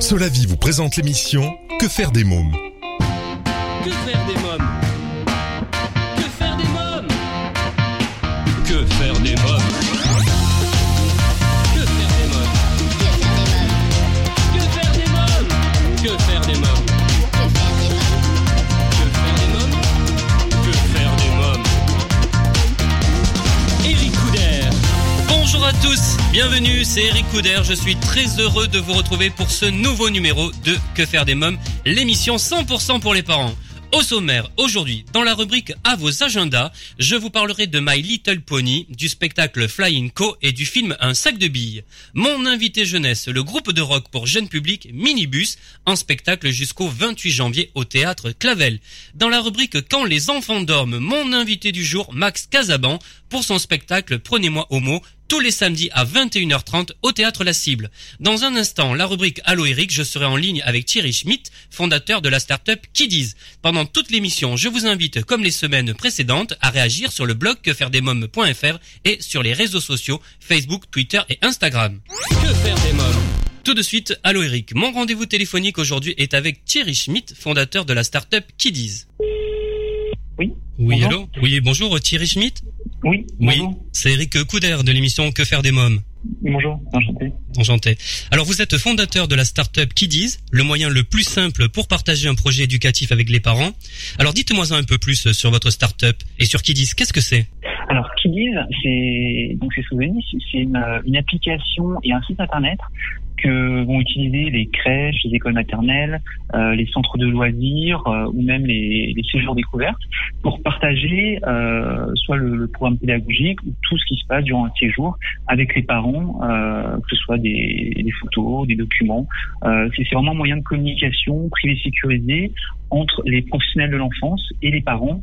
Solavi vous présente l'émission Que faire des mômes Que faire des mômes Que faire des mômes Que faire des mômes tous, bienvenue, c'est Eric Couder, je suis très heureux de vous retrouver pour ce nouveau numéro de Que faire des mômes, l'émission 100% pour les parents. Au sommaire, aujourd'hui, dans la rubrique à vos agendas, je vous parlerai de My Little Pony, du spectacle Flying Co et du film Un sac de billes. Mon invité jeunesse, le groupe de rock pour jeunes publics Minibus, en spectacle jusqu'au 28 janvier au théâtre Clavel. Dans la rubrique Quand les enfants dorment, mon invité du jour, Max Casaban, pour son spectacle Prenez-moi au mot, tous les samedis à 21h30 au théâtre La Cible. Dans un instant, la rubrique Allo Eric, je serai en ligne avec Thierry Schmidt, fondateur de la start-up Kiddies. Pendant toute l'émission, je vous invite, comme les semaines précédentes, à réagir sur le blog quefairedesmoms.fr et sur les réseaux sociaux Facebook, Twitter et Instagram. Que faire des mômes? Tout de suite, Allo Eric. Mon rendez-vous téléphonique aujourd'hui est avec Thierry Schmidt, fondateur de la start-up Kiddies. Oui. Oui, Bonjour. allô? Oui, bonjour Thierry Schmidt Oui, Oui, bonjour. c'est Eric Couder de l'émission Que faire des mômes. Bonjour, enchanté. Enchanté. Alors vous êtes fondateur de la start-up Kiddies, le moyen le plus simple pour partager un projet éducatif avec les parents. Alors dites-moi un peu plus sur votre start-up et sur Kiddies, qu'est-ce que c'est? Alors, Kiddies, c'est donc c'est souvenirs, c'est une, une application et un site internet vont utiliser les crèches, les écoles maternelles, euh, les centres de loisirs euh, ou même les, séjours découvertes pour partager euh, soit le, programme pédagogique ou tout ce qui se passe durant un séjour avec les parents, que ce soit des, photos, des documents. C'est vraiment un moyen de communication privé sécurisé entre les professionnels de l'enfance et les parents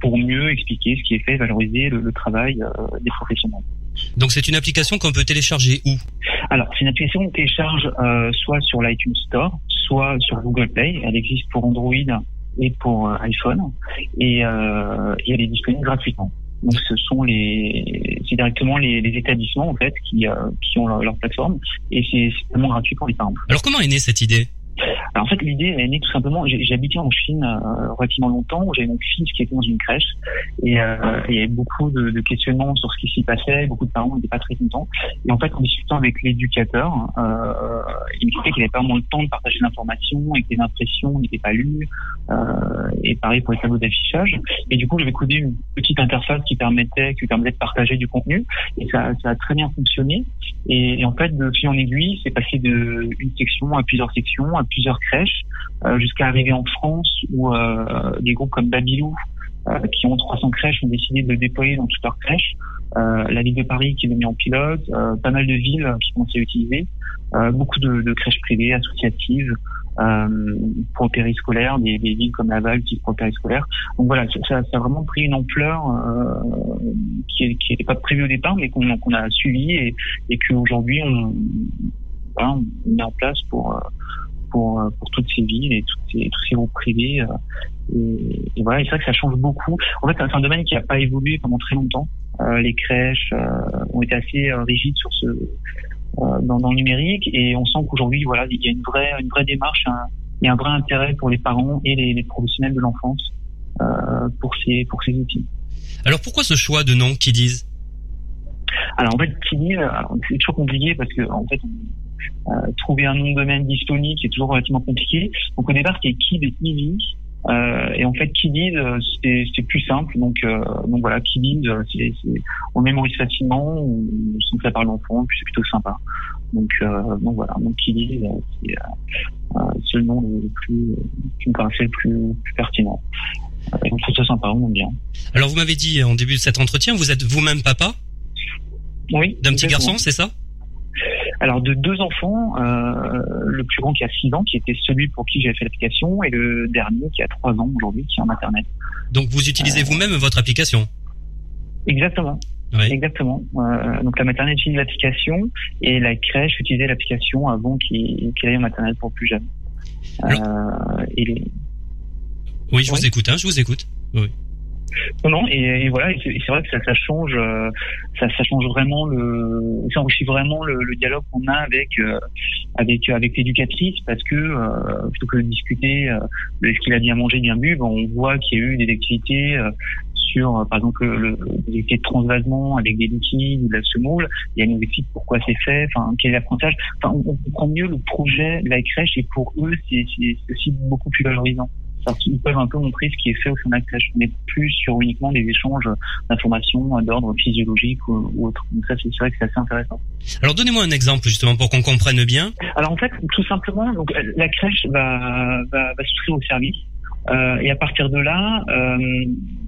pour mieux expliquer ce qui est fait, valoriser le, travail des professionnels. Donc c'est une application qu'on peut télécharger où? Alors, c'est une application qu'on télécharge euh, soit sur l'iTunes Store, soit sur Google Play. Elle existe pour Android et pour euh, iPhone, et, euh, et elle est disponible gratuitement. Donc, ce sont les, c'est directement les, établissements en fait qui, euh, qui ont leur, plateforme, et c'est c'est vraiment gratuit pour les parents. Alors comment est née cette idée? Alors en fait, l'idée elle est née tout simplement. Habité en Chine euh, relativement longtemps, j'avais mon fils qui était dans une crèche, et euh, il y avait beaucoup de, de questionnements sur ce qui s'y passait. Beaucoup de parents n'étaient pas très contents. Et en fait, en discutant avec l'éducateur, euh, il me disait qu'il n'avait pas vraiment le temps de partager l'information et que les impressions n'étaient pas lues. Euh, et pareil pour les tableaux d'affichage. Et du coup, j'avais codé une petite interface qui permettait, qui permettait de partager du contenu. Et ça, ça a très bien fonctionné. Et, et en fait, de fil en aiguille, c'est passé de une section à plusieurs sections, plusieurs crèches, euh, jusqu'à arriver en France où euh, des groupes comme Babylou, euh, qui ont 300 crèches, ont décidé de déployer dans toutes leurs crèches. La ville de Paris qui l'a mis en pilote, pas mal de villes qui commencent à l'utiliser, euh, beaucoup de, crèches privées, associatives, pour périscolaire, des, des villes comme Laval qui pour périscolaire. Donc voilà, ça, a vraiment pris une ampleur qui n'était pas prévue au départ, mais qu'on a suivi et, et qu'aujourd'hui on, met en place pour pour, euh, pour toutes ces villes et toutes ces, tous ces groupes privés. euh, et, et voilà, c'est vrai que ça change beaucoup. En fait, c'est un domaine qui n'a pas évolué pendant très longtemps. Euh, les crèches ont été assez rigides sur ce dans, dans le numérique et on sent qu'aujourd'hui, voilà, il y a une vraie une vraie démarche, un, il y a un vrai intérêt pour les parents et les, les professionnels de l'enfance pour ces pour ces outils. Alors pourquoi ce choix de nom Kiddies? Alors en fait, alors, c'est toujours compliqué parce que en fait, on, trouver un nom de domaine disponible est toujours relativement compliqué. Donc au départ, c'était Kid et Easy. Euh, et en fait, Kiddies, euh, c'est c'est plus simple. Donc, euh, donc voilà, euh, c'est c'est- on mémorise facilement, on, sans que ça parle d'enfant, puis c'est plutôt sympa. Donc, euh, donc voilà, donc euh, c'est euh, euh, c'est le nom le plus, qui me paraissait le plus, plus pertinent. Euh, et on trouve ça sympa, on aime bien. Alors vous m'avez dit en début de cet entretien, vous êtes vous-même papa? Oui. d'un petit garçon, c'est ça? Alors de deux enfants, euh, le plus grand qui a 6 ans, qui était celui pour qui j'avais fait l'application, et le dernier qui a 3 ans aujourd'hui, qui est en maternelle. Donc vous utilisez vous-même votre application? Exactement, Oui. exactement. Euh, donc la maternelle utilise l'application et la crèche utilisait l'application avant qu'il qu'il aille en maternelle pour plus jeune. Euh, et les- Oui, je vous écoute, hein, je vous écoute. Oui. Non, non, et, voilà, c'est vrai que ça, ça change, euh, ça, ça, change vraiment le, ça enrichit vraiment le, le dialogue qu'on a avec euh, avec avec l'éducatrice parce que euh, plutôt que de discuter de ce qu'il a bien mangé, bien bu, ben, on voit qu'il y a eu des activités sur, par exemple, le, activités de transvasement avec des liquides de la semoule. Il y a nous explique pourquoi c'est fait, enfin quel est l'apprentissage. Enfin, on, on comprend mieux le projet de la crèche et pour eux, c'est aussi beaucoup plus valorisant ils peuvent un peu montrer ce qui est fait au sein de la crèche, mais plus sur uniquement des échanges d'informations d'ordre physiologique ou, autre. Donc ça, c'est vrai que c'est assez intéressant. Alors donnez-moi un exemple justement pour qu'on comprenne bien. Alors en fait, tout simplement, donc la crèche va va, va souscrire au service euh, et à partir de là, euh,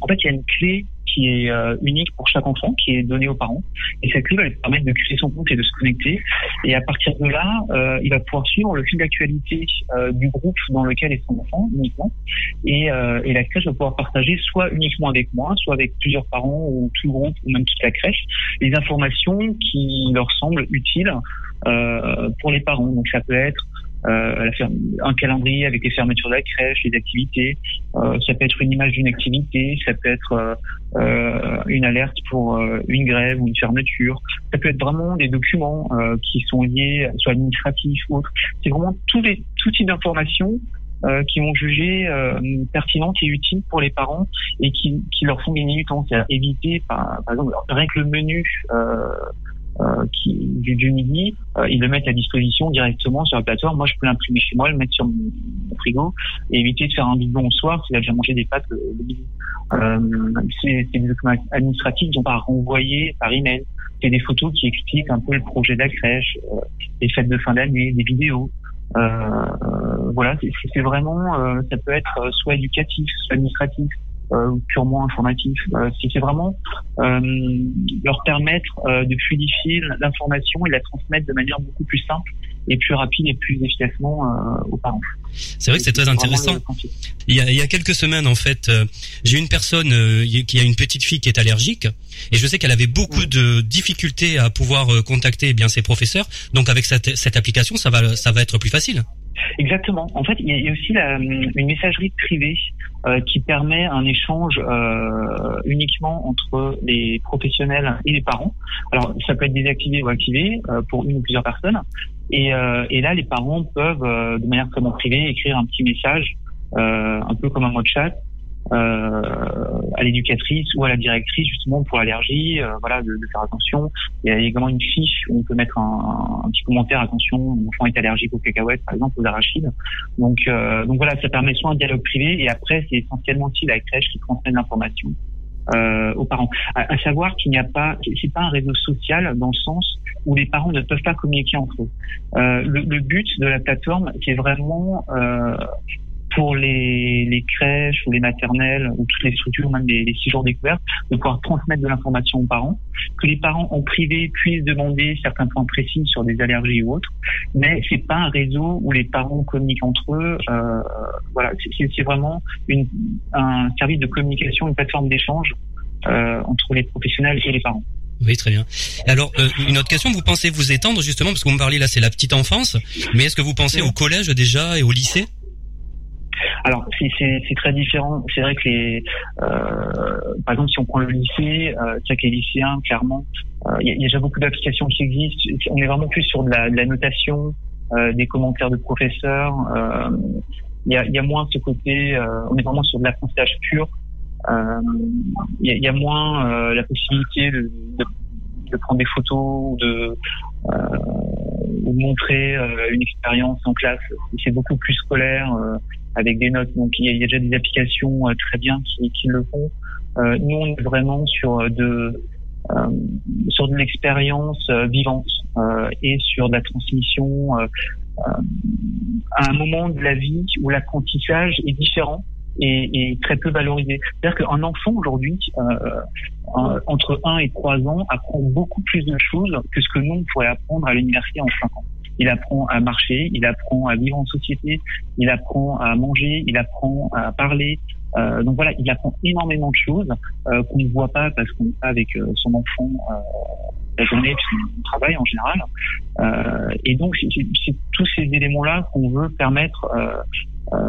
en fait, il y a une clé qui est euh, unique pour chaque enfant, qui est donnée aux parents. Et cette clé va lui permettre de créer son compte et de se connecter. Et à partir de là, euh, il va pouvoir suivre le fil d'actualité euh, du groupe dans lequel est son enfant uniquement. Et, et la crèche va pouvoir partager soit uniquement avec moi, soit avec plusieurs parents ou tout le groupe ou même toute la crèche, les informations qui leur semblent utiles pour les parents. Donc ça peut être euh, un calendrier avec les fermetures de la crèche, les activités. Euh, ça peut être une image d'une activité, ça peut être euh, une alerte pour une grève ou une fermeture. Ça peut être vraiment des documents qui sont liés, soit administratifs ou autres. C'est vraiment tous les tout type d'informations qui vont juger euh, pertinentes et utiles pour les parents et qui, qui leur font gagner du temps. C'est-à-dire éviter, par, exemple, rien que le menu qui, du, du midi, euh, ils le mettent à disposition directement sur la plateforme. Moi, je peux l'imprimer chez moi, le mettre sur mon, frigo et éviter de faire un bidon au soir s'il a déjà mangé des pâtes le, midi. Euh, c'est des documents administratifs qui sont pas renvoyés par email. C'est des photos qui expliquent un peu le projet de la crèche, euh, les fêtes de fin d'année, des vidéos. Euh, voilà, c'est vraiment, ça peut être soit éducatif, soit administratif euh, purement informatif. Euh, c'est vraiment euh, leur permettre de fluidifier l'information et la transmettre de manière beaucoup plus simple et plus rapide et plus efficacement aux parents. C'est vrai que c'est très intéressant. Il y, a, il y a quelques semaines, en fait, j'ai une personne qui a une petite fille qui est allergique, et je sais qu'elle avait beaucoup de difficultés à pouvoir contacter eh bien ses professeurs. Donc avec cette, cette application, ça va, ça va être plus facile. Exactement. En fait, il y a aussi la, une messagerie privée euh, qui permet un échange euh, uniquement entre les professionnels et les parents. Alors, ça peut être désactivé ou activé euh, pour une ou plusieurs personnes. Et, et là, les parents peuvent, de manière vraiment privée, écrire un petit message, un peu comme un mot de chat, euh, à l'éducatrice ou à la directrice justement pour l'allergie, euh, voilà, de, faire attention. Il y a également une fiche où on peut mettre un, petit commentaire attention, mon enfant est allergique aux cacahuètes par exemple, aux arachides. Donc, euh, donc voilà, ça permet soit un dialogue privé et après c'est essentiellement aussi la crèche qui transmet l'information. Euh, aux parents. À, savoir qu'il n'y a pas, c'est pas un réseau social dans le sens où les parents ne peuvent pas communiquer entre eux. Euh, le, but de la plateforme, c'est vraiment euh, pour les, les, crèches ou les maternelles ou toutes les structures, même les, les six jours découvertes, de pouvoir transmettre de l'information aux parents, que les parents en privé puissent demander certains points précis sur des allergies ou autres, mais c'est pas un réseau où les parents communiquent entre eux. Euh, voilà, c'est vraiment une, un service de communication, une plateforme d'échange euh, entre les professionnels et les parents. Oui, très bien. Alors, euh, une autre question, vous pensez vous étendre justement, parce que vous me parlez là, c'est la petite enfance, mais est-ce que vous pensez au collège déjà et au lycée? Alors c'est très différent. C'est vrai que les, euh, par exemple, si on prend le lycée, euh, c'est les lycéens, clairement, euh, il y, a déjà beaucoup d'applications qui existent. On est vraiment plus sur de la, de la notation, euh, des commentaires de professeurs. Il y a, y, a, moins ce côté, on est vraiment sur de l'apprentissage pur. Il y, y, a moins la possibilité de, de, de, prendre des photos ou de ou montrer une expérience en classe. C'est beaucoup plus scolaire avec des notes. Donc il y a, déjà des applications euh, très bien qui, le font. Euh, nous on est vraiment sur euh, de sur de l'expérience vivante et sur de la transmission à un moment de la vie où l'apprentissage est différent et, et, très peu valorisé. C'est-à-dire qu'un enfant aujourd'hui, entre 1 et 3 ans, apprend beaucoup plus de choses que ce que nous on pourrait apprendre à l'université en 5 ans il apprend à marcher, il apprend à vivre en société, il apprend à manger, il apprend à parler. Euh, donc voilà, il apprend énormément de choses euh, qu'on ne voit pas parce qu'on n'est pas avec euh, son enfant euh, la journée, puisqu'on travaille en général. Euh, et donc c'est tous ces éléments-là qu'on veut permettre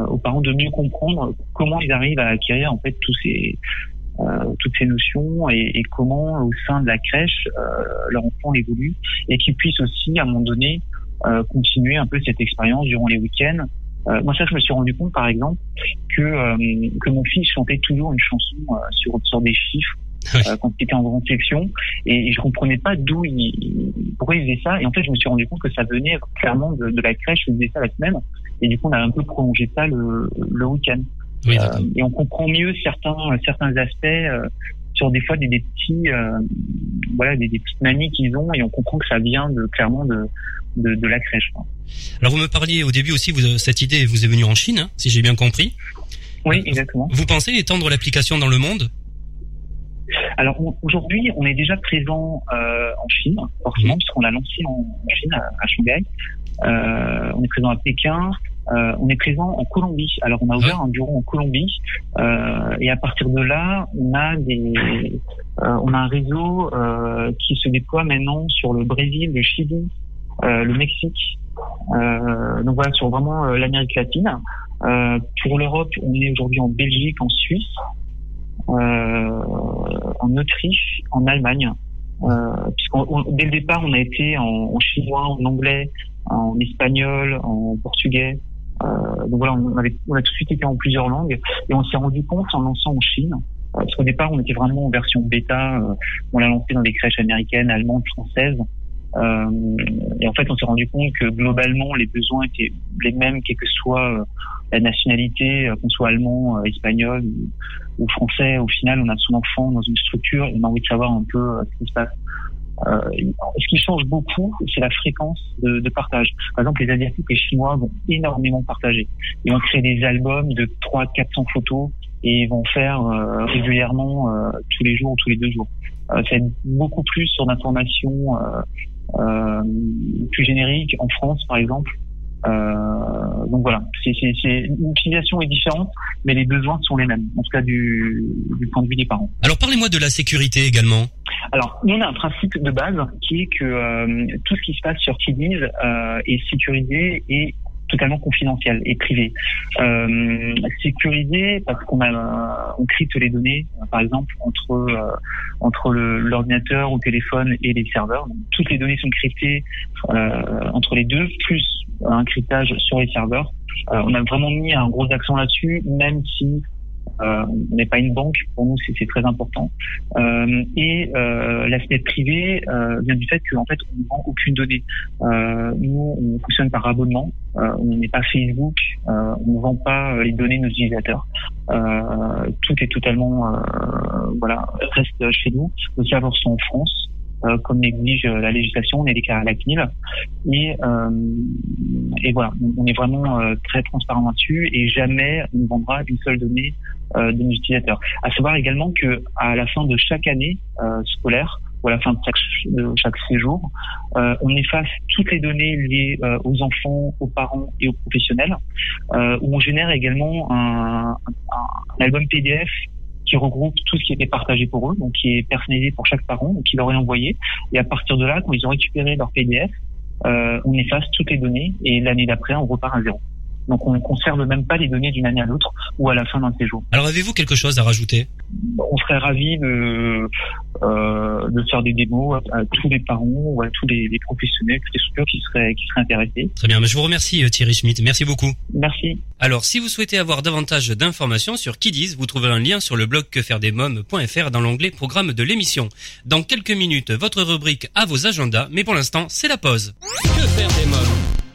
aux parents de mieux comprendre comment ils arrivent à acquérir en fait tous ces toutes ces notions et, et, comment au sein de la crèche leur enfant évolue et qu'ils puissent aussi à un moment donné continuer un peu cette expérience durant les week-ends. Euh, moi, ça, je me suis rendu compte, par exemple, que, euh, que mon fils chantait toujours une chanson euh, sur, sur des chiffres quand il était en grande section. Et, je comprenais pas d'où il, pourquoi il faisait ça. Et en fait je me suis rendu compte que ça venait clairement de, de la crèche où il faisait ça la semaine. Et du coup on a un peu prolongé ça le, le week-end. Et on comprend mieux certains certains aspects sur des fois des, des petits voilà des, des petites manies qu'ils ont et on comprend que ça vient de clairement de de, de la crèche. Alors vous me parliez au début aussi, vous, cette idée vous est venue en Chine, hein, si j'ai bien compris. Oui, exactement. Vous pensez étendre l'application dans le monde? Alors aujourd'hui, on est déjà présent euh, en Chine, forcément, mmh. puisqu'on a lancé en, Chine, à, Shanghai. Euh, on est présent à Pékin. Euh, on est présent en Colombie. Alors on a ouvert un bureau en Colombie euh, et à partir de là, on a des, euh, on a un réseau qui se déploie maintenant sur le Brésil, le Chili, le Mexique. Donc voilà, sur vraiment l'Amérique latine. pour l'Europe, on est aujourd'hui en Belgique, en Suisse, en Autriche, en Allemagne. Puisqu'on dès le départ on a été en, en, chinois, en anglais, en espagnol, en portugais. Euh, donc voilà, on, avait, on a tout de suite été en plusieurs langues et on s'est rendu compte en lançant en Chine. parce qu'au départ on était vraiment en version bêta. on l'a lancé dans des crèches américaines, allemandes, françaises. Euh, et en fait, on s'est rendu compte que globalement, les besoins étaient les mêmes, quelle que soit euh, la nationalité, euh, qu'on soit allemand, espagnol ou, français. Au final, on a son enfant dans une structure on a envie de savoir un peu ce qui se passe. Euh, ce qui change beaucoup, c'est la fréquence de, de, partage. Par exemple, les Asiatiques et les Chinois vont énormément partager. Ils vont créer des albums de 300 400 photos et vont faire euh, régulièrement euh, tous les jours ou tous les deux jours. c'est beaucoup plus sur l'information euh, plus générique en France, par exemple. Euh, donc voilà, c'est, l'utilisation est différente, mais les besoins sont les mêmes, en tout cas du, du point de vue des parents. Alors parlez-moi de la sécurité également. Alors, nous, on a un principe de base qui est que euh, tout ce qui se passe sur Kiddies euh, est sécurisé et totalement confidentiel et privé. Euh, sécurisé parce qu'on a on crypte les données, par exemple entre euh, entre l'ordinateur ou le téléphone et les serveurs. Donc, toutes les données sont cryptées euh, entre les deux, plus un cryptage sur les serveurs. Euh, on a vraiment mis un gros accent là-dessus, même si euh, on n'est pas une banque, pour nous c'est très important. Euh, et euh, l'aspect privé vient du fait qu'en fait on ne vend aucune donnée. Nous on fonctionne par abonnement, on n'est pas Facebook, on ne vend pas les données de nos utilisateurs. tout est totalement voilà reste chez nous. Le serveur sont en France. Euh, comme l'exige la législation, on est déclaré à la CNIL. Et, euh, et voilà, on est vraiment euh, très transparent là-dessus et jamais on ne vendra une seule donnée de nos utilisateurs. À savoir également que à la fin de chaque année scolaire, ou à la fin de chaque, de chaque séjour, euh, on efface toutes les données liées euh, aux enfants, aux parents et aux professionnels, euh, où on génère également un, un, un, album PDF qui regroupe tout ce qui était partagé pour eux, donc qui est personnalisé pour chaque parent, donc qui leur est envoyé. Et à partir de là, quand ils ont récupéré leur PDF, euh, on efface toutes les données et l'année d'après, on repart à zéro. Donc on ne conserve même pas les données d'une année à l'autre ou à la fin d'un séjour. Alors avez-vous quelque chose à rajouter? On serait ravis de, euh, de faire des démos à, tous les parents ou à tous les, les professionnels, toutes les structures qui seraient, qui seraient intéressés. Très bien, mais je vous remercie euh, Thierry Schmitt, merci beaucoup. Merci. Alors si vous souhaitez avoir davantage d'informations sur Kiddies, vous trouverez un lien sur le blog quefairedesmoms.fr dans l'onglet programme de l'émission. Dans quelques minutes, votre rubrique à vos agendas, mais pour l'instant, c'est la pause. Que faire des mômes?